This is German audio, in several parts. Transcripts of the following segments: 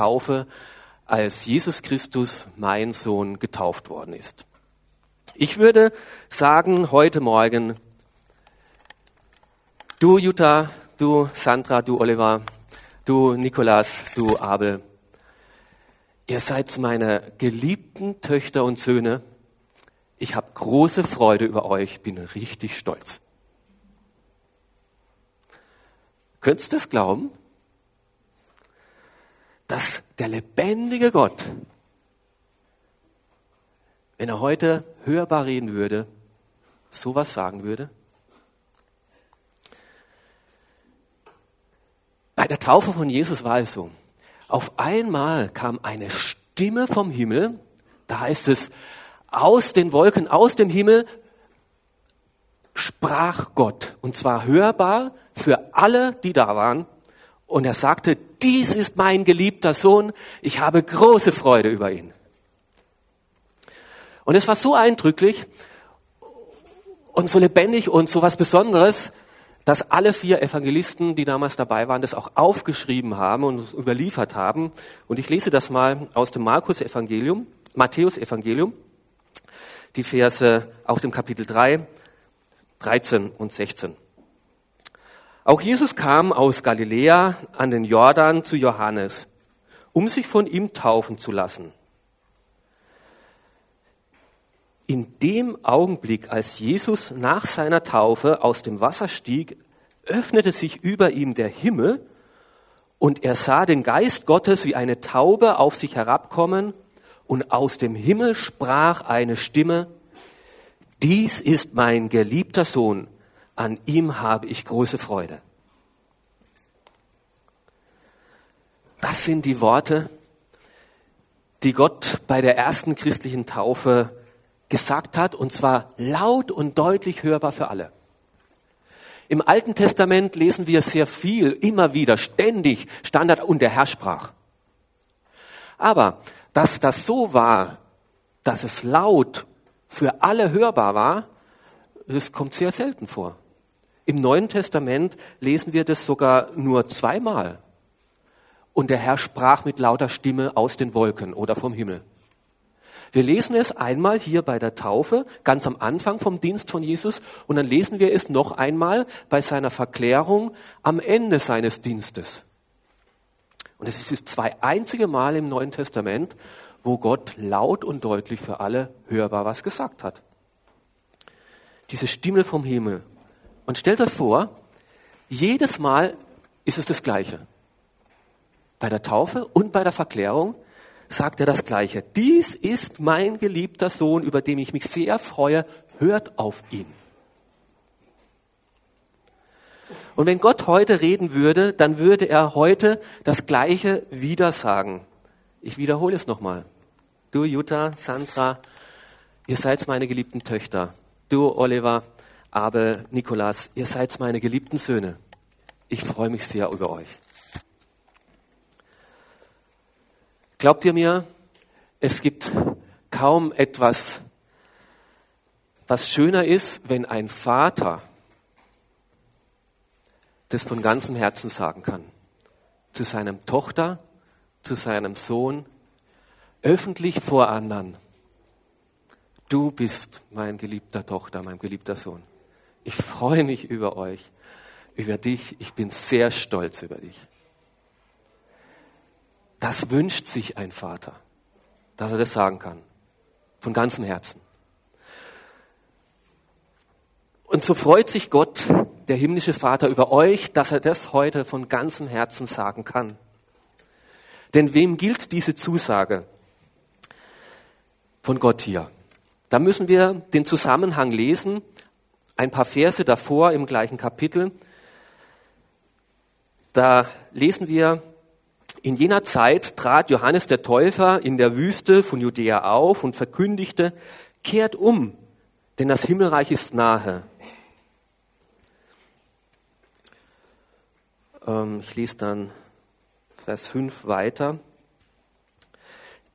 Taufe, als Jesus Christus, mein Sohn, getauft worden ist. Ich würde sagen heute Morgen, du Jutta, du Sandra, du Oliver, du Nikolas, du Abel, ihr seid meine geliebten Töchter und Söhne. Ich habe große Freude über euch, bin richtig stolz. Könntest du das glauben? Dass der lebendige Gott, wenn er heute hörbar reden würde, sowas sagen würde? Bei der Taufe von Jesus war es so. Auf einmal kam eine Stimme vom Himmel, da heißt es, aus den Wolken, aus dem Himmel sprach Gott. Und zwar hörbar für alle, die da waren. Und er sagte, dies ist mein geliebter Sohn, ich habe große Freude über ihn. Und es war so eindrücklich und so lebendig und so was Besonderes, dass alle vier Evangelisten, die damals dabei waren, das auch aufgeschrieben haben und überliefert haben. Und ich lese das mal aus dem Markus Evangelium, Matthäus Evangelium, die Verse aus dem Kapitel 3, 13 und 16. Auch Jesus kam aus Galiläa an den Jordan zu Johannes, um sich von ihm taufen zu lassen. In dem Augenblick, als Jesus nach seiner Taufe aus dem Wasser stieg, öffnete sich über ihm der Himmel und er sah den Geist Gottes wie eine Taube auf sich herabkommen und aus dem Himmel sprach eine Stimme, dies ist mein geliebter Sohn, an ihm habe ich große Freude. Das sind die Worte, die Gott bei der ersten christlichen Taufe gesagt hat, und zwar laut und deutlich hörbar für alle. Im Alten Testament lesen wir sehr viel, immer wieder, ständig, Standard und der Herr sprach. Aber dass das so war, dass es laut für alle hörbar war, das kommt sehr selten vor. Im Neuen Testament lesen wir das sogar nur zweimal. Und der Herr sprach mit lauter Stimme aus den Wolken oder vom Himmel. Wir lesen es einmal hier bei der Taufe, ganz am Anfang vom Dienst von Jesus, und dann lesen wir es noch einmal bei seiner Verklärung am Ende seines Dienstes. Und es ist das zwei einzige Mal im Neuen Testament, wo Gott laut und deutlich für alle hörbar was gesagt hat. Diese Stimme vom Himmel. Und stellt euch vor, jedes Mal ist es das Gleiche. Bei der Taufe und bei der Verklärung sagt er das Gleiche. Dies ist mein geliebter Sohn, über den ich mich sehr freue. Hört auf ihn. Und wenn Gott heute reden würde, dann würde er heute das Gleiche wieder sagen. Ich wiederhole es nochmal. Du, Jutta, Sandra, ihr seid meine geliebten Töchter. Du, Oliver, Abel, Nikolas, ihr seid meine geliebten Söhne. Ich freue mich sehr über euch. Glaubt ihr mir, es gibt kaum etwas, was schöner ist, wenn ein Vater das von ganzem Herzen sagen kann. Zu seinem Tochter, zu seinem Sohn, öffentlich vor anderen. Du bist mein geliebter Tochter, mein geliebter Sohn. Ich freue mich über euch, über dich. Ich bin sehr stolz über dich. Das wünscht sich ein Vater, dass er das sagen kann. Von ganzem Herzen. Und so freut sich Gott, der himmlische Vater, über euch, dass er das heute von ganzem Herzen sagen kann. Denn wem gilt diese Zusage von Gott hier? Da müssen wir den Zusammenhang lesen, ein paar Verse davor im gleichen Kapitel. Da lesen wir, in jener Zeit trat Johannes der Täufer in der Wüste von Judäa auf und verkündigte, kehrt um, denn das Himmelreich ist nahe. Ähm, ich lese dann Vers 5 weiter.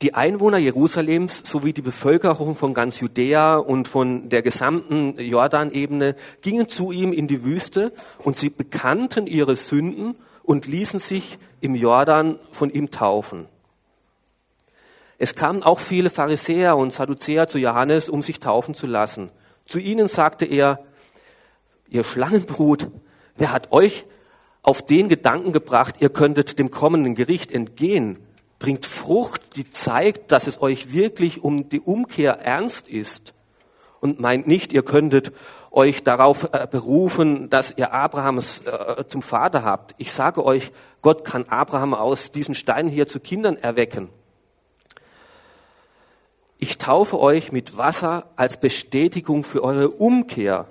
Die Einwohner Jerusalems sowie die Bevölkerung von ganz Judäa und von der gesamten Jordanebene gingen zu ihm in die Wüste und sie bekannten ihre Sünden und ließen sich im Jordan von ihm taufen. Es kamen auch viele Pharisäer und Sadduzäer zu Johannes, um sich taufen zu lassen. Zu ihnen sagte er, ihr Schlangenbrut, wer hat euch auf den Gedanken gebracht, ihr könntet dem kommenden Gericht entgehen? Bringt Frucht, die zeigt, dass es euch wirklich um die Umkehr ernst ist. Und meint nicht, ihr könntet euch darauf äh, berufen, dass ihr Abrahams äh, zum Vater habt. Ich sage euch, Gott kann Abraham aus diesen Steinen hier zu Kindern erwecken. Ich taufe euch mit Wasser als Bestätigung für eure Umkehr.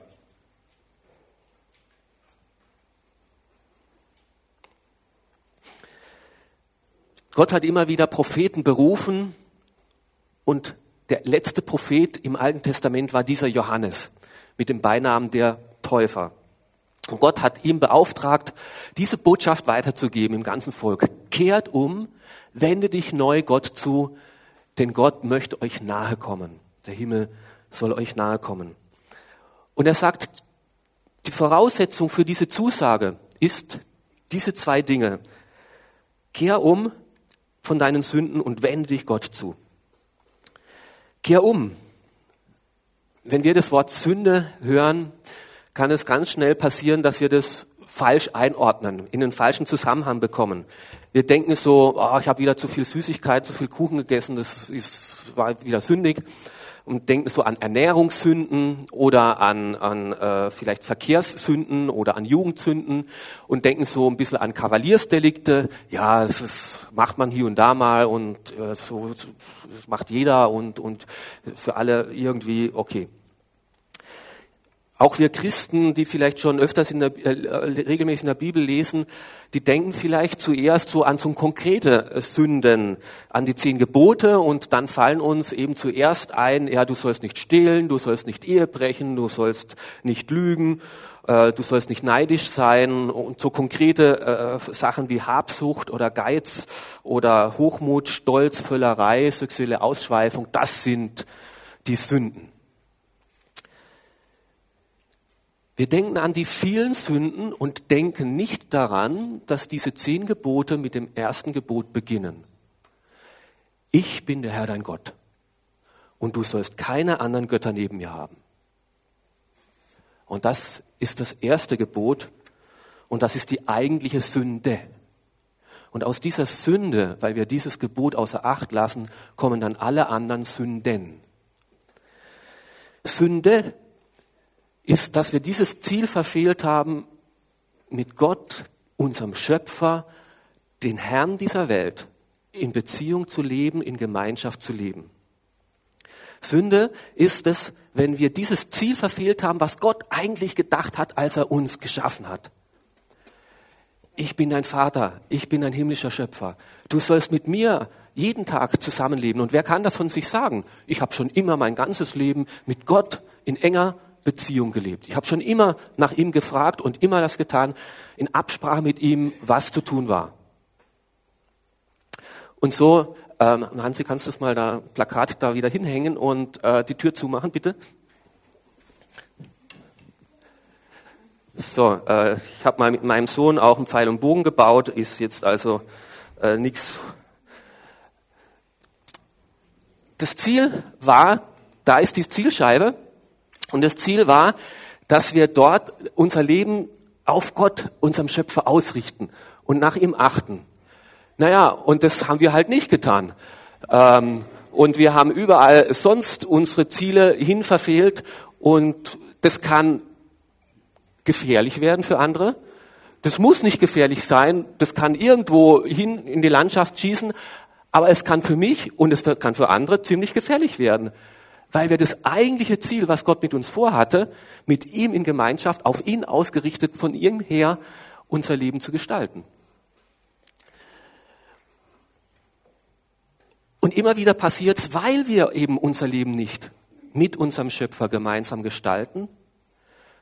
Gott hat immer wieder Propheten berufen und der letzte Prophet im Alten Testament war dieser Johannes mit dem Beinamen der Täufer. Und Gott hat ihm beauftragt, diese Botschaft weiterzugeben im ganzen Volk. Kehrt um, wende dich neu Gott zu, denn Gott möchte euch nahe kommen. Der Himmel soll euch nahe kommen. Und er sagt, die Voraussetzung für diese Zusage ist diese zwei Dinge. Kehr um von deinen Sünden und wende dich Gott zu. Kehr um. Wenn wir das Wort Sünde hören, kann es ganz schnell passieren, dass wir das falsch einordnen, in den falschen Zusammenhang bekommen. Wir denken so, oh, ich habe wieder zu viel Süßigkeit, zu viel Kuchen gegessen, das ist, war wieder sündig und denken so an Ernährungssünden oder an, an äh, vielleicht Verkehrssünden oder an Jugendsünden und denken so ein bisschen an Kavaliersdelikte. Ja, das ist, macht man hier und da mal und äh, so das macht jeder und, und für alle irgendwie okay. Auch wir Christen, die vielleicht schon öfters in der, äh, regelmäßig in der Bibel lesen, die denken vielleicht zuerst so an so konkrete Sünden, an die zehn Gebote und dann fallen uns eben zuerst ein, ja, du sollst nicht stehlen, du sollst nicht Ehe brechen, du sollst nicht lügen, äh, du sollst nicht neidisch sein und so konkrete äh, Sachen wie Habsucht oder Geiz oder Hochmut, Stolz, Völlerei, sexuelle Ausschweifung, das sind die Sünden. Wir denken an die vielen Sünden und denken nicht daran, dass diese zehn Gebote mit dem ersten Gebot beginnen. Ich bin der Herr dein Gott und du sollst keine anderen Götter neben mir haben. Und das ist das erste Gebot und das ist die eigentliche Sünde. Und aus dieser Sünde, weil wir dieses Gebot außer Acht lassen, kommen dann alle anderen Sünden. Sünde ist, dass wir dieses Ziel verfehlt haben, mit Gott, unserem Schöpfer, den Herrn dieser Welt, in Beziehung zu leben, in Gemeinschaft zu leben. Sünde ist es, wenn wir dieses Ziel verfehlt haben, was Gott eigentlich gedacht hat, als er uns geschaffen hat. Ich bin dein Vater, ich bin ein himmlischer Schöpfer. Du sollst mit mir jeden Tag zusammenleben. Und wer kann das von sich sagen? Ich habe schon immer mein ganzes Leben mit Gott in enger Beziehung gelebt. Ich habe schon immer nach ihm gefragt und immer das getan, in Absprache mit ihm, was zu tun war. Und so, ähm, Hansi, kannst du das mal da Plakat da wieder hinhängen und äh, die Tür zumachen, bitte? So, äh, ich habe mal mit meinem Sohn auch einen Pfeil und Bogen gebaut, ist jetzt also äh, nichts. Das Ziel war, da ist die Zielscheibe, und das Ziel war, dass wir dort unser Leben auf Gott, unserem Schöpfer, ausrichten und nach ihm achten. Naja, und das haben wir halt nicht getan. Ähm, und wir haben überall sonst unsere Ziele hin verfehlt und das kann gefährlich werden für andere. Das muss nicht gefährlich sein, das kann irgendwo hin in die Landschaft schießen, aber es kann für mich und es kann für andere ziemlich gefährlich werden weil wir das eigentliche Ziel, was Gott mit uns vorhatte, mit ihm in Gemeinschaft, auf ihn ausgerichtet, von ihm her unser Leben zu gestalten. Und immer wieder passiert es, weil wir eben unser Leben nicht mit unserem Schöpfer gemeinsam gestalten,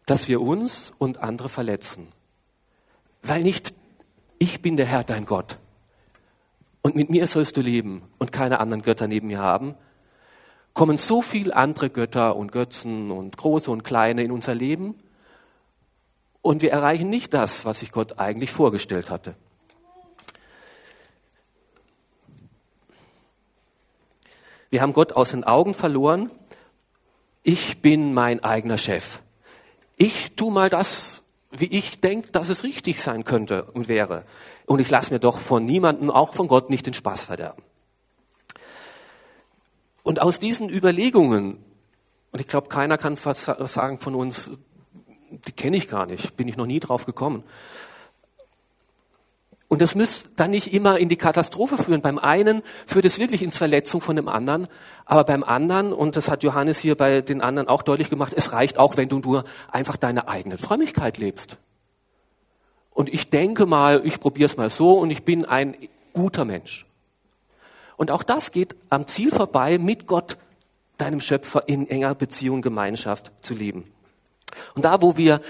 dass wir uns und andere verletzen. Weil nicht ich bin der Herr dein Gott und mit mir sollst du leben und keine anderen Götter neben mir haben, kommen so viel andere Götter und Götzen und große und kleine in unser Leben und wir erreichen nicht das, was sich Gott eigentlich vorgestellt hatte. Wir haben Gott aus den Augen verloren. Ich bin mein eigener Chef. Ich tu mal das, wie ich denke, dass es richtig sein könnte und wäre. Und ich lasse mir doch von niemandem, auch von Gott, nicht den Spaß verderben. Und aus diesen Überlegungen, und ich glaube, keiner kann sagen von uns, die kenne ich gar nicht, bin ich noch nie drauf gekommen. Und das muss dann nicht immer in die Katastrophe führen. Beim einen führt es wirklich ins Verletzung von dem anderen, aber beim anderen, und das hat Johannes hier bei den anderen auch deutlich gemacht, es reicht auch, wenn du nur einfach deine eigene Frömmigkeit lebst. Und ich denke mal, ich probiere es mal so und ich bin ein guter Mensch. Und auch das geht am Ziel vorbei, mit Gott, deinem Schöpfer, in enger Beziehung, Gemeinschaft zu leben. Und da, wo wir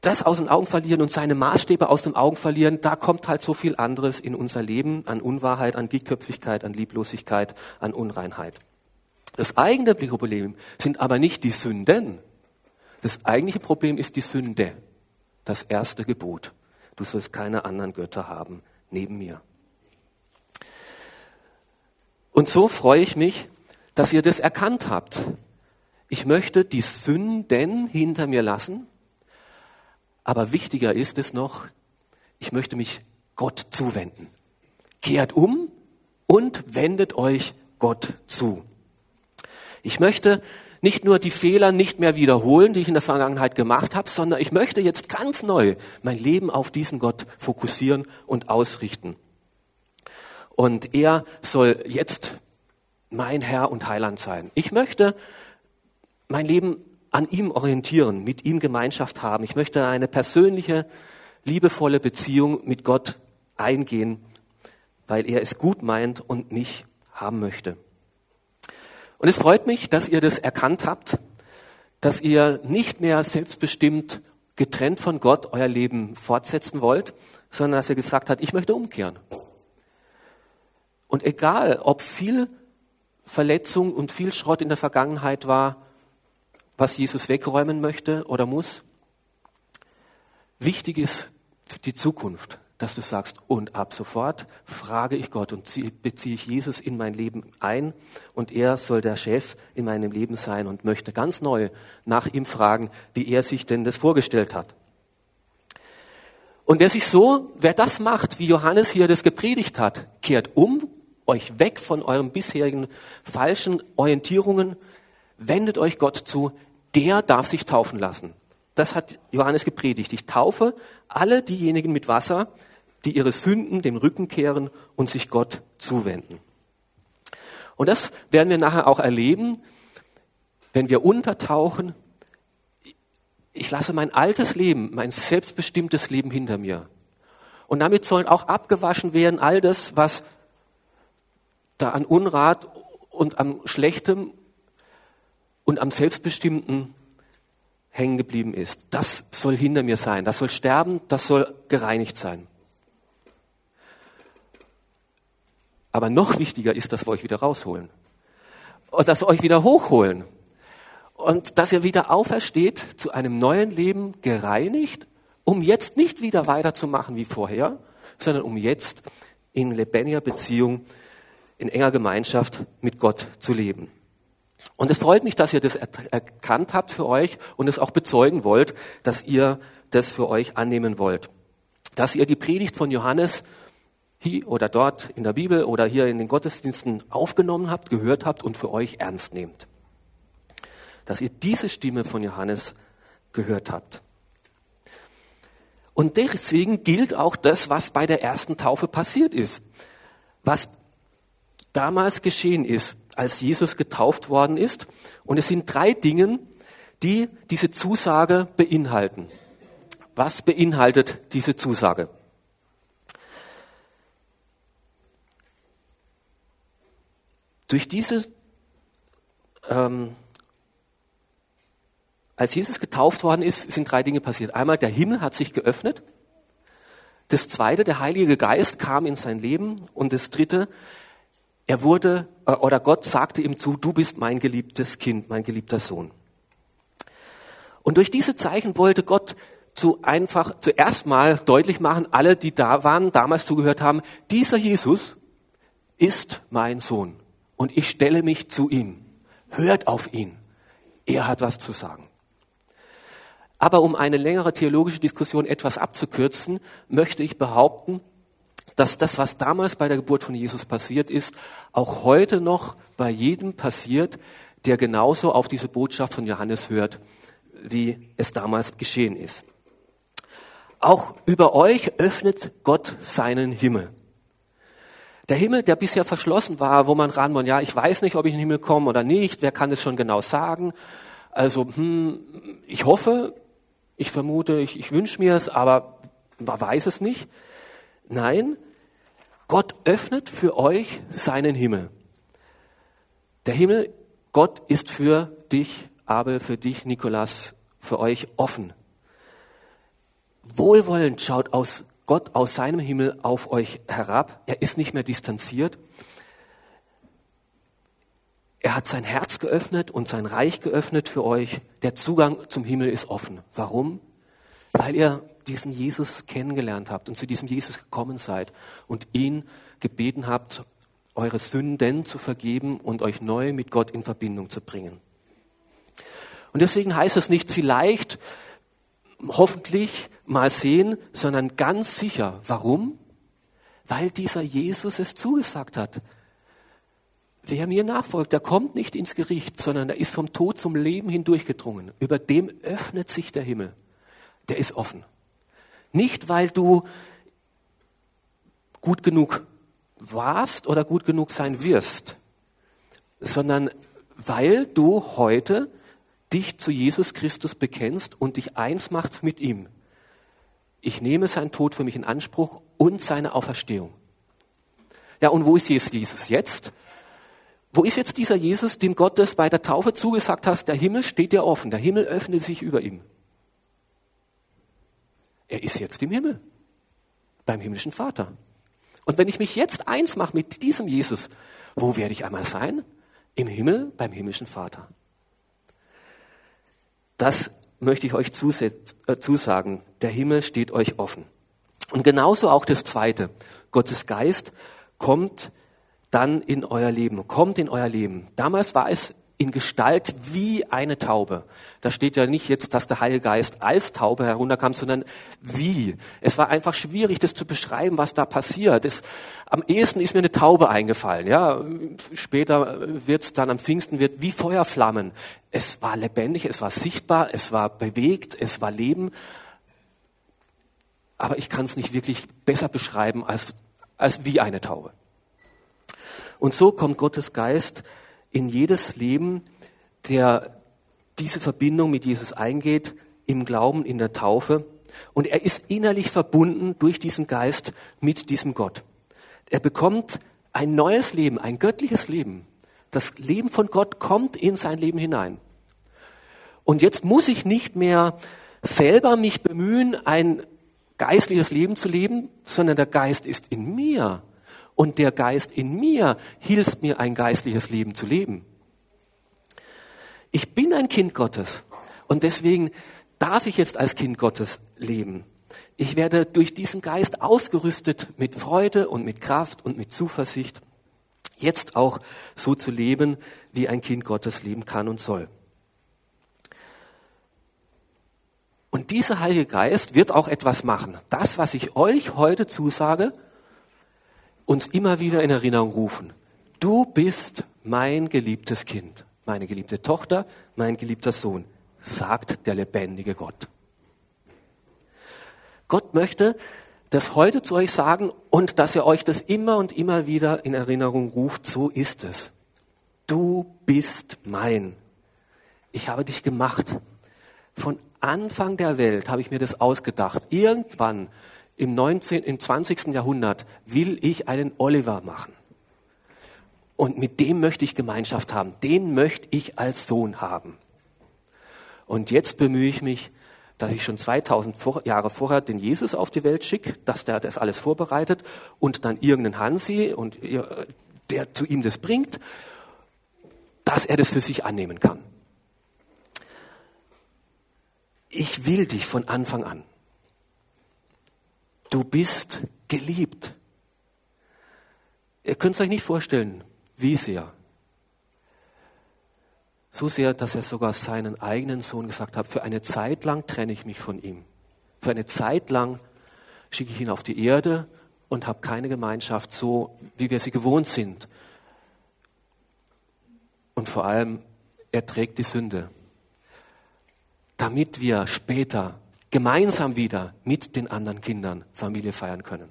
das aus den Augen verlieren und seine Maßstäbe aus den Augen verlieren, da kommt halt so viel anderes in unser Leben an Unwahrheit, an Dickköpfigkeit, an Lieblosigkeit, an Unreinheit. Das eigene Problem sind aber nicht die Sünden. Das eigentliche Problem ist die Sünde. Das erste Gebot. Du sollst keine anderen Götter haben neben mir. Und so freue ich mich, dass ihr das erkannt habt. Ich möchte die Sünden hinter mir lassen, aber wichtiger ist es noch, ich möchte mich Gott zuwenden. Kehrt um und wendet euch Gott zu. Ich möchte nicht nur die Fehler nicht mehr wiederholen, die ich in der Vergangenheit gemacht habe, sondern ich möchte jetzt ganz neu mein Leben auf diesen Gott fokussieren und ausrichten. Und er soll jetzt mein Herr und Heiland sein. Ich möchte mein Leben an ihm orientieren, mit ihm Gemeinschaft haben. Ich möchte eine persönliche, liebevolle Beziehung mit Gott eingehen, weil er es gut meint und mich haben möchte. Und es freut mich, dass ihr das erkannt habt, dass ihr nicht mehr selbstbestimmt getrennt von Gott euer Leben fortsetzen wollt, sondern dass er gesagt hat, ich möchte umkehren. Und egal, ob viel Verletzung und viel Schrott in der Vergangenheit war, was Jesus wegräumen möchte oder muss, wichtig ist für die Zukunft, dass du sagst, und ab sofort frage ich Gott und beziehe ich Jesus in mein Leben ein und er soll der Chef in meinem Leben sein und möchte ganz neu nach ihm fragen, wie er sich denn das vorgestellt hat. Und wer sich so, wer das macht, wie Johannes hier das gepredigt hat, kehrt um euch weg von euren bisherigen falschen Orientierungen, wendet euch Gott zu, der darf sich taufen lassen. Das hat Johannes gepredigt. Ich taufe alle diejenigen mit Wasser, die ihre Sünden dem Rücken kehren und sich Gott zuwenden. Und das werden wir nachher auch erleben, wenn wir untertauchen. Ich lasse mein altes Leben, mein selbstbestimmtes Leben hinter mir. Und damit sollen auch abgewaschen werden all das, was da an Unrat und am Schlechtem und am Selbstbestimmten hängen geblieben ist. Das soll hinter mir sein. Das soll sterben. Das soll gereinigt sein. Aber noch wichtiger ist, dass wir euch wieder rausholen. Und dass wir euch wieder hochholen. Und dass ihr wieder aufersteht zu einem neuen Leben gereinigt, um jetzt nicht wieder weiterzumachen wie vorher, sondern um jetzt in lebendiger Beziehung in enger Gemeinschaft mit Gott zu leben. Und es freut mich, dass ihr das erkannt habt für euch und es auch bezeugen wollt, dass ihr das für euch annehmen wollt. Dass ihr die Predigt von Johannes hier oder dort in der Bibel oder hier in den Gottesdiensten aufgenommen habt, gehört habt und für euch ernst nehmt. Dass ihr diese Stimme von Johannes gehört habt. Und deswegen gilt auch das, was bei der ersten Taufe passiert ist. Was damals geschehen ist, als Jesus getauft worden ist. Und es sind drei Dinge, die diese Zusage beinhalten. Was beinhaltet diese Zusage? Durch diese, ähm, als Jesus getauft worden ist, sind drei Dinge passiert. Einmal, der Himmel hat sich geöffnet. Das zweite, der Heilige Geist kam in sein Leben. Und das dritte, er wurde, äh, oder Gott sagte ihm zu, du bist mein geliebtes Kind, mein geliebter Sohn. Und durch diese Zeichen wollte Gott zu einfach zuerst mal deutlich machen, alle, die da waren, damals zugehört haben, dieser Jesus ist mein Sohn. und ich stelle mich zu ihm. Hört auf ihn. Er hat was zu sagen. Aber um eine längere theologische Diskussion etwas abzukürzen, möchte ich behaupten, dass das, was damals bei der Geburt von Jesus passiert ist, auch heute noch bei jedem passiert, der genauso auf diese Botschaft von Johannes hört, wie es damals geschehen ist. Auch über euch öffnet Gott seinen Himmel. Der Himmel, der bisher verschlossen war, wo man ran, ja, ich weiß nicht, ob ich in den Himmel komme oder nicht, wer kann es schon genau sagen? Also, hm, ich hoffe, ich vermute, ich, ich wünsche mir es, aber man weiß es nicht. Nein, Gott öffnet für euch seinen Himmel. Der Himmel, Gott ist für dich, Abel, für dich, Nikolas, für euch offen. Wohlwollend schaut aus Gott aus seinem Himmel auf euch herab. Er ist nicht mehr distanziert. Er hat sein Herz geöffnet und sein Reich geöffnet für euch. Der Zugang zum Himmel ist offen. Warum? Weil ihr diesen Jesus kennengelernt habt und zu diesem Jesus gekommen seid und ihn gebeten habt, eure Sünden zu vergeben und euch neu mit Gott in Verbindung zu bringen. Und deswegen heißt es nicht vielleicht, hoffentlich mal sehen, sondern ganz sicher. Warum? Weil dieser Jesus es zugesagt hat. Wer mir nachfolgt, der kommt nicht ins Gericht, sondern er ist vom Tod zum Leben hindurchgedrungen. Über dem öffnet sich der Himmel. Der ist offen. Nicht, weil du gut genug warst oder gut genug sein wirst, sondern weil du heute dich zu Jesus Christus bekennst und dich eins machst mit ihm. Ich nehme seinen Tod für mich in Anspruch und seine Auferstehung. Ja, und wo ist Jesus jetzt? Wo ist jetzt dieser Jesus, dem Gott es bei der Taufe zugesagt hat, der Himmel steht dir offen, der Himmel öffnet sich über ihm. Er ist jetzt im Himmel, beim himmlischen Vater. Und wenn ich mich jetzt eins mache mit diesem Jesus, wo werde ich einmal sein? Im Himmel, beim himmlischen Vater. Das möchte ich euch äh, zusagen. Der Himmel steht euch offen. Und genauso auch das Zweite. Gottes Geist kommt dann in euer Leben, kommt in euer Leben. Damals war es in Gestalt wie eine Taube. Da steht ja nicht jetzt, dass der Heilige Geist als Taube herunterkam, sondern wie. Es war einfach schwierig, das zu beschreiben, was da passiert. Es, am ehesten ist mir eine Taube eingefallen. Ja, später wird es dann am Pfingsten wird wie Feuerflammen. Es war lebendig, es war sichtbar, es war bewegt, es war Leben. Aber ich kann es nicht wirklich besser beschreiben als, als wie eine Taube. Und so kommt Gottes Geist in jedes Leben, der diese Verbindung mit Jesus eingeht, im Glauben, in der Taufe. Und er ist innerlich verbunden durch diesen Geist mit diesem Gott. Er bekommt ein neues Leben, ein göttliches Leben. Das Leben von Gott kommt in sein Leben hinein. Und jetzt muss ich nicht mehr selber mich bemühen, ein geistliches Leben zu leben, sondern der Geist ist in mir und der Geist in mir hilft mir, ein geistliches Leben zu leben. Ich bin ein Kind Gottes und deswegen darf ich jetzt als Kind Gottes leben. Ich werde durch diesen Geist ausgerüstet mit Freude und mit Kraft und mit Zuversicht, jetzt auch so zu leben, wie ein Kind Gottes leben kann und soll. Und dieser Heilige Geist wird auch etwas machen. Das, was ich euch heute zusage, uns immer wieder in Erinnerung rufen. Du bist mein geliebtes Kind, meine geliebte Tochter, mein geliebter Sohn, sagt der lebendige Gott. Gott möchte das heute zu euch sagen und dass er euch das immer und immer wieder in Erinnerung ruft, so ist es. Du bist mein. Ich habe dich gemacht. Von Anfang der Welt habe ich mir das ausgedacht. Irgendwann im 19., im 20. Jahrhundert will ich einen Oliver machen. Und mit dem möchte ich Gemeinschaft haben. Den möchte ich als Sohn haben. Und jetzt bemühe ich mich, dass ich schon 2000 Jahre vorher den Jesus auf die Welt schicke, dass der das alles vorbereitet und dann irgendeinen Hansi und der zu ihm das bringt, dass er das für sich annehmen kann. Ich will dich von Anfang an. Du bist geliebt. Ihr könnt es euch nicht vorstellen, wie sehr. So sehr, dass er sogar seinen eigenen Sohn gesagt hat, für eine Zeit lang trenne ich mich von ihm. Für eine Zeit lang schicke ich ihn auf die Erde und habe keine Gemeinschaft so, wie wir sie gewohnt sind. Und vor allem, er trägt die Sünde, damit wir später gemeinsam wieder mit den anderen Kindern Familie feiern können.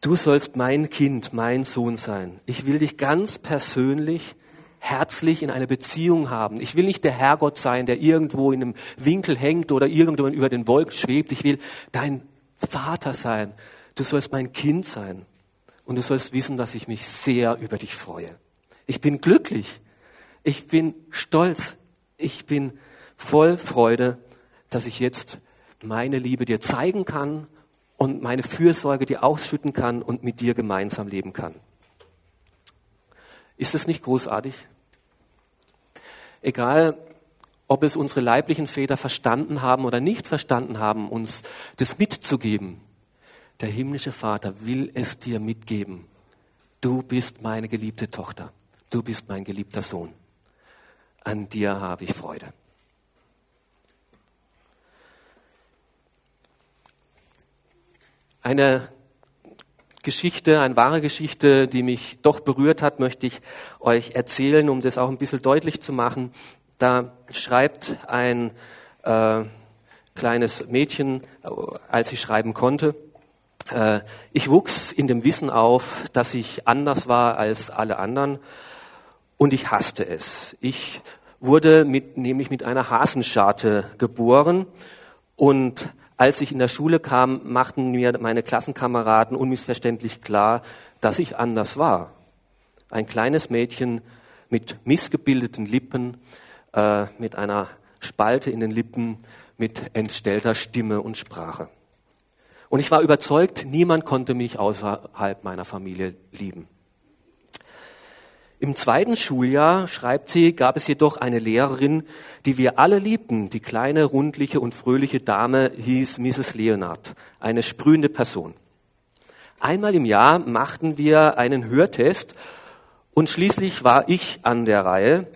Du sollst mein Kind, mein Sohn sein. Ich will dich ganz persönlich, herzlich in einer Beziehung haben. Ich will nicht der Herrgott sein, der irgendwo in einem Winkel hängt oder irgendwo über den Wolken schwebt. Ich will dein Vater sein. Du sollst mein Kind sein. Und du sollst wissen, dass ich mich sehr über dich freue. Ich bin glücklich. Ich bin stolz. Ich bin voll Freude, dass ich jetzt meine Liebe dir zeigen kann und meine Fürsorge dir ausschütten kann und mit dir gemeinsam leben kann. Ist das nicht großartig? Egal, ob es unsere leiblichen Väter verstanden haben oder nicht verstanden haben, uns das mitzugeben. Der himmlische Vater will es dir mitgeben. Du bist meine geliebte Tochter. Du bist mein geliebter Sohn. An dir habe ich Freude. Eine Geschichte, eine wahre Geschichte, die mich doch berührt hat, möchte ich euch erzählen, um das auch ein bisschen deutlich zu machen. Da schreibt ein äh, kleines Mädchen, äh, als sie schreiben konnte, äh, ich wuchs in dem Wissen auf, dass ich anders war als alle anderen und ich hasste es. Ich wurde mit, nämlich mit einer Hasenscharte geboren und als ich in der Schule kam, machten mir meine Klassenkameraden unmissverständlich klar, dass ich anders war. Ein kleines Mädchen mit missgebildeten Lippen, äh, mit einer Spalte in den Lippen, mit entstellter Stimme und Sprache. Und ich war überzeugt, niemand konnte mich außerhalb meiner Familie lieben. Im zweiten Schuljahr, schreibt sie, gab es jedoch eine Lehrerin, die wir alle liebten. Die kleine, rundliche und fröhliche Dame hieß Mrs. Leonard, eine sprühende Person. Einmal im Jahr machten wir einen Hörtest und schließlich war ich an der Reihe.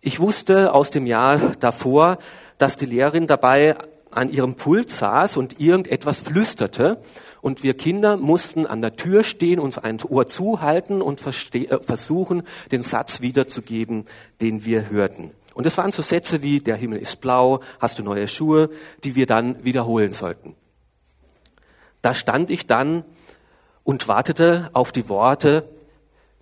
Ich wusste aus dem Jahr davor, dass die Lehrerin dabei an ihrem Pult saß und irgendetwas flüsterte und wir Kinder mussten an der Tür stehen, uns ein Ohr zuhalten und äh, versuchen, den Satz wiederzugeben, den wir hörten. Und es waren so Sätze wie, der Himmel ist blau, hast du neue Schuhe, die wir dann wiederholen sollten. Da stand ich dann und wartete auf die Worte,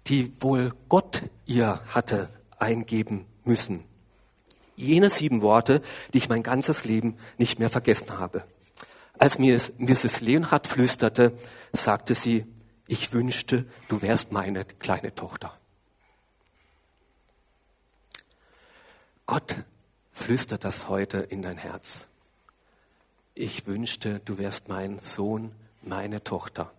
die wohl Gott ihr hatte eingeben müssen. Jene sieben Worte, die ich mein ganzes Leben nicht mehr vergessen habe. Als mir Mrs. Leonhardt flüsterte, sagte sie, ich wünschte, du wärst meine kleine Tochter. Gott flüstert das heute in dein Herz. Ich wünschte, du wärst mein Sohn, meine Tochter.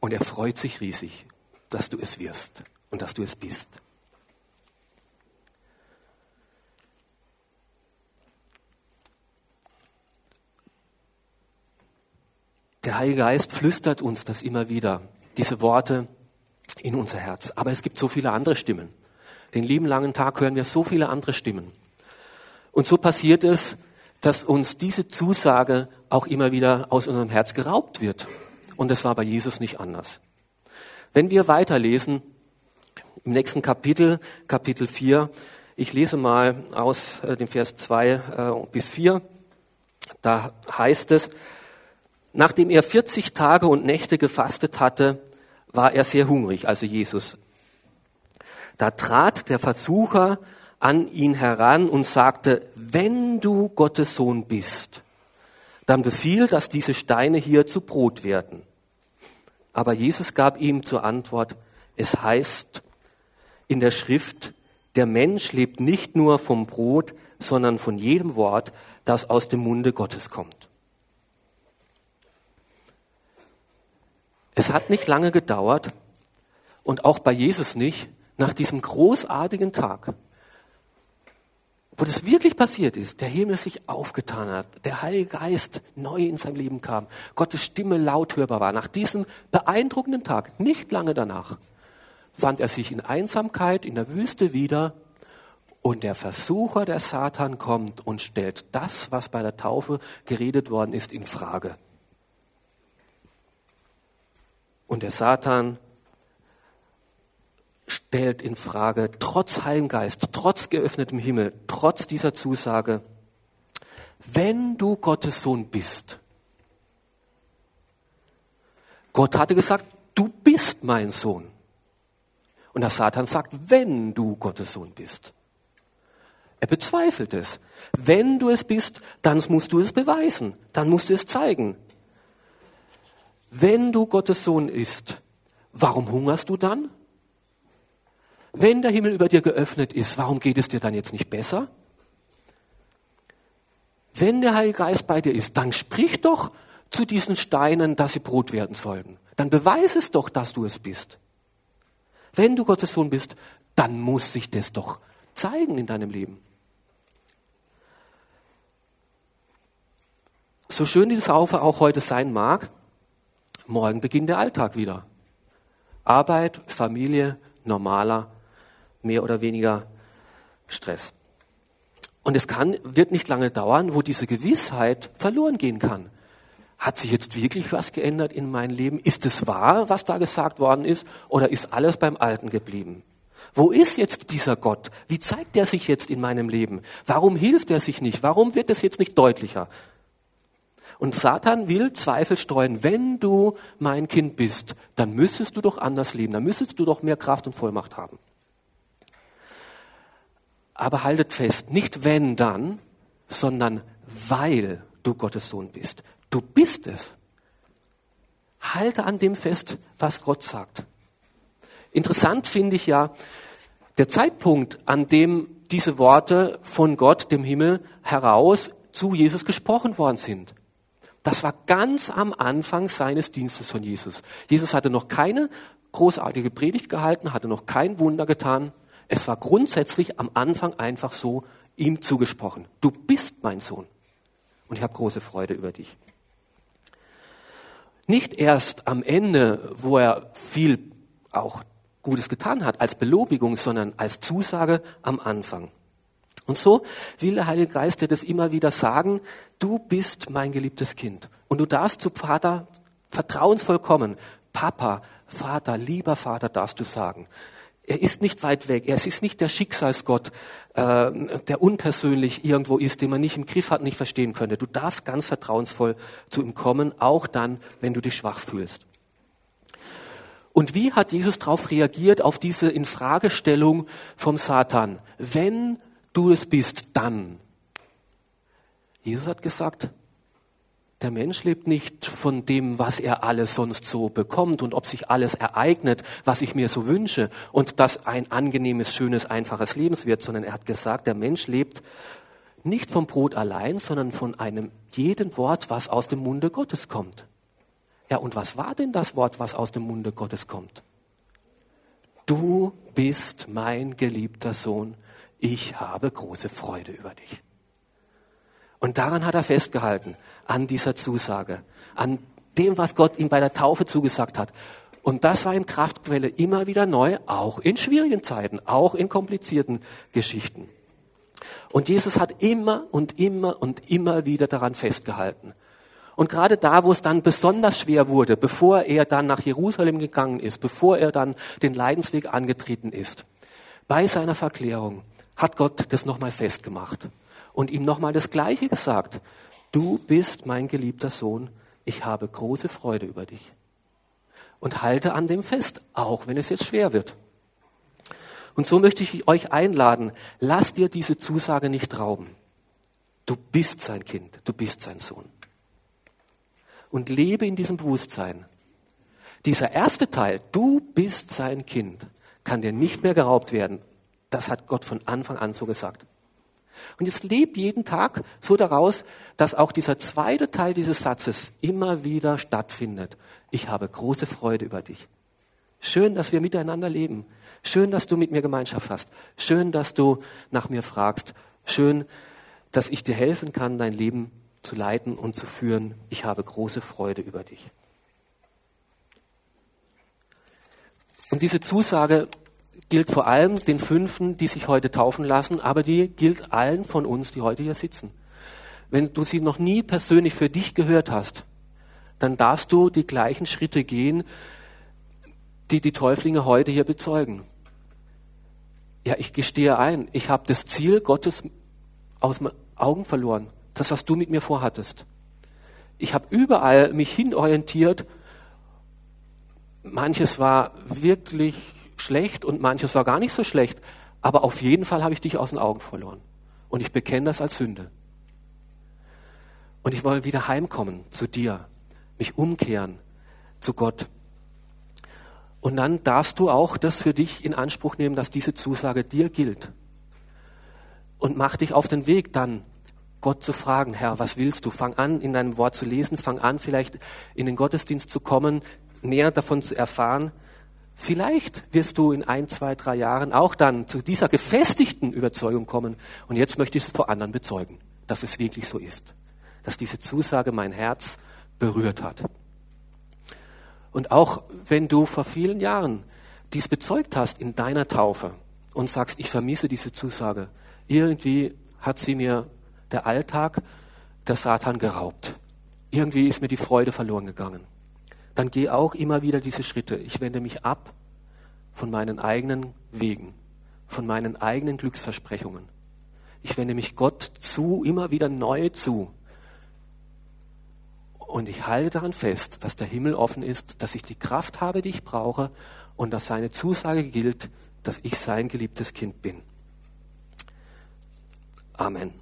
Und er freut sich riesig, dass du es wirst und dass du es bist. Der Heilige Geist flüstert uns das immer wieder, diese Worte in unser Herz. Aber es gibt so viele andere Stimmen. Den lieben langen Tag hören wir so viele andere Stimmen. Und so passiert es, dass uns diese Zusage auch immer wieder aus unserem Herz geraubt wird. Und das war bei Jesus nicht anders. Wenn wir weiterlesen, im nächsten Kapitel, Kapitel 4, ich lese mal aus äh, dem Vers 2 äh, bis 4, da heißt es, Nachdem er 40 Tage und Nächte gefastet hatte, war er sehr hungrig, also Jesus. Da trat der Versucher an ihn heran und sagte, wenn du Gottes Sohn bist, dann befiehl, dass diese Steine hier zu Brot werden. Aber Jesus gab ihm zur Antwort, es heißt in der Schrift, der Mensch lebt nicht nur vom Brot, sondern von jedem Wort, das aus dem Munde Gottes kommt. Es hat nicht lange gedauert und auch bei Jesus nicht, nach diesem großartigen Tag, wo das wirklich passiert ist, der Himmel sich aufgetan hat, der Heilige Geist neu in sein Leben kam, Gottes Stimme laut hörbar war, nach diesem beeindruckenden Tag, nicht lange danach, fand er sich in Einsamkeit in der Wüste wieder und der Versucher, der Satan, kommt und stellt das, was bei der Taufe geredet worden ist, in Frage. Und der Satan stellt in Frage, trotz Heimgeist, trotz geöffnetem Himmel, trotz dieser Zusage, wenn du Gottes Sohn bist. Gott hatte gesagt, du bist mein Sohn. Und der Satan sagt, wenn du Gottes Sohn bist. Er bezweifelt es. Wenn du es bist, dann musst du es beweisen. Dann musst du es zeigen. Wenn du Gottes Sohn bist, warum hungerst du dann? Wenn der Himmel über dir geöffnet ist, warum geht es dir dann jetzt nicht besser? Wenn der Heilige Geist bei dir ist, dann sprich doch zu diesen Steinen, dass sie Brot werden sollen. Dann beweise es doch, dass du es bist. Wenn du Gottes Sohn bist, dann muss sich das doch zeigen in deinem Leben. So schön diese Saufe auch heute sein mag, morgen beginnt der Alltag wieder. Arbeit, Familie, normaler, mehr oder weniger Stress. Und es kann, wird nicht lange dauern, wo diese Gewissheit verloren gehen kann. Hat sich jetzt wirklich was geändert in meinem Leben? Ist es wahr, was da gesagt worden ist? Oder ist alles beim Alten geblieben? Wo ist jetzt dieser Gott? Wie zeigt er sich jetzt in meinem Leben? Warum hilft er sich nicht? Warum wird es jetzt nicht deutlicher? Und Satan will Zweifel streuen. Wenn du mein Kind bist, dann müsstest du doch anders leben. Dann müsstest du doch mehr Kraft und Vollmacht haben. Aber haltet fest, nicht wenn dann, sondern weil du Gottes Sohn bist. Du bist es. Halte an dem fest, was Gott sagt. Interessant finde ich ja der Zeitpunkt, an dem diese Worte von Gott, dem Himmel, heraus zu Jesus gesprochen worden sind. Das war ganz am Anfang seines Dienstes von Jesus. Jesus hatte noch keine großartige Predigt gehalten, hatte noch kein Wunder getan. Es war grundsätzlich am Anfang einfach so ihm zugesprochen. Du bist mein Sohn und ich habe große Freude über dich. Nicht erst am Ende, wo er viel auch Gutes getan hat, als Belobigung, sondern als Zusage am Anfang. Und so will der Heilige Geist dir das immer wieder sagen, du bist mein geliebtes Kind. Und du darfst zu Vater vertrauensvoll kommen. Papa, Vater, lieber Vater, darfst du sagen. Er ist nicht weit weg. Er ist nicht der Schicksalsgott, äh, der unpersönlich irgendwo ist, den man nicht im Griff hat, nicht verstehen könnte. Du darfst ganz vertrauensvoll zu ihm kommen, auch dann, wenn du dich schwach fühlst. Und wie hat Jesus darauf reagiert, auf diese Infragestellung vom Satan? Wenn du es bist, dann. Jesus hat gesagt, der Mensch lebt nicht von dem, was er alles sonst so bekommt und ob sich alles ereignet, was ich mir so wünsche und das ein angenehmes, schönes, einfaches Leben wird, sondern er hat gesagt, der Mensch lebt nicht vom Brot allein, sondern von einem jeden Wort, was aus dem Munde Gottes kommt. Ja, und was war denn das Wort, was aus dem Munde Gottes kommt? Du bist mein geliebter Sohn, ich habe große Freude über dich. Und daran hat er festgehalten, an dieser Zusage, an dem, was Gott ihm bei der Taufe zugesagt hat. Und das war ihm Kraftquelle immer wieder neu, auch in schwierigen Zeiten, auch in komplizierten Geschichten. Und Jesus hat immer und immer und immer wieder daran festgehalten. Und gerade da, wo es dann besonders schwer wurde, bevor er dann nach Jerusalem gegangen ist, bevor er dann den Leidensweg angetreten ist, bei seiner Verklärung, hat Gott das nochmal festgemacht und ihm nochmal das Gleiche gesagt. Du bist mein geliebter Sohn, ich habe große Freude über dich. Und halte an dem fest, auch wenn es jetzt schwer wird. Und so möchte ich euch einladen, lass dir diese Zusage nicht rauben. Du bist sein Kind, du bist sein Sohn. Und lebe in diesem Bewusstsein. Dieser erste Teil, du bist sein Kind, kann dir nicht mehr geraubt werden, das hat Gott von Anfang an so gesagt. Und jetzt lebt jeden Tag so daraus, dass auch dieser zweite Teil dieses Satzes immer wieder stattfindet. Ich habe große Freude über dich. Schön, dass wir miteinander leben. Schön, dass du mit mir Gemeinschaft hast. Schön, dass du nach mir fragst. Schön, dass ich dir helfen kann, dein Leben zu leiten und zu führen. Ich habe große Freude über dich. Und diese Zusage gilt vor allem den Fünfen, die sich heute taufen lassen, aber die gilt allen von uns, die heute hier sitzen. Wenn du sie noch nie persönlich für dich gehört hast, dann darfst du die gleichen Schritte gehen, die die Täuflinge heute hier bezeugen. Ja, ich gestehe ein, ich habe das Ziel Gottes aus den Augen verloren. Das, was du mit mir vorhattest. Ich habe überall mich hinorientiert. Manches war wirklich schlecht und manches war gar nicht so schlecht. Aber auf jeden Fall habe ich dich aus den Augen verloren. Und ich bekenne das als Sünde. Und ich wollte wieder heimkommen zu dir, mich umkehren zu Gott. Und dann darfst du auch das für dich in Anspruch nehmen, dass diese Zusage dir gilt. Und mach dich auf den Weg dann, Gott zu fragen, Herr, was willst du? Fang an, in deinem Wort zu lesen, fang an, vielleicht in den Gottesdienst zu kommen, näher davon zu erfahren. Vielleicht wirst du in ein, zwei, drei Jahren auch dann zu dieser gefestigten Überzeugung kommen. Und jetzt möchte ich es vor anderen bezeugen, dass es wirklich so ist. Dass diese Zusage mein Herz berührt hat. Und auch wenn du vor vielen Jahren dies bezeugt hast in deiner Taufe und sagst, ich vermisse diese Zusage, irgendwie hat sie mir der Alltag, der Satan geraubt. Irgendwie ist mir die Freude verloren gegangen. Dann geh auch immer wieder diese Schritte. Ich wende mich ab von meinen eigenen Wegen, von meinen eigenen Glücksversprechungen. Ich wende mich Gott zu, immer wieder neu zu. Und ich halte daran fest, dass der Himmel offen ist, dass ich die Kraft habe, die ich brauche und dass seine Zusage gilt, dass ich sein geliebtes Kind bin. Amen.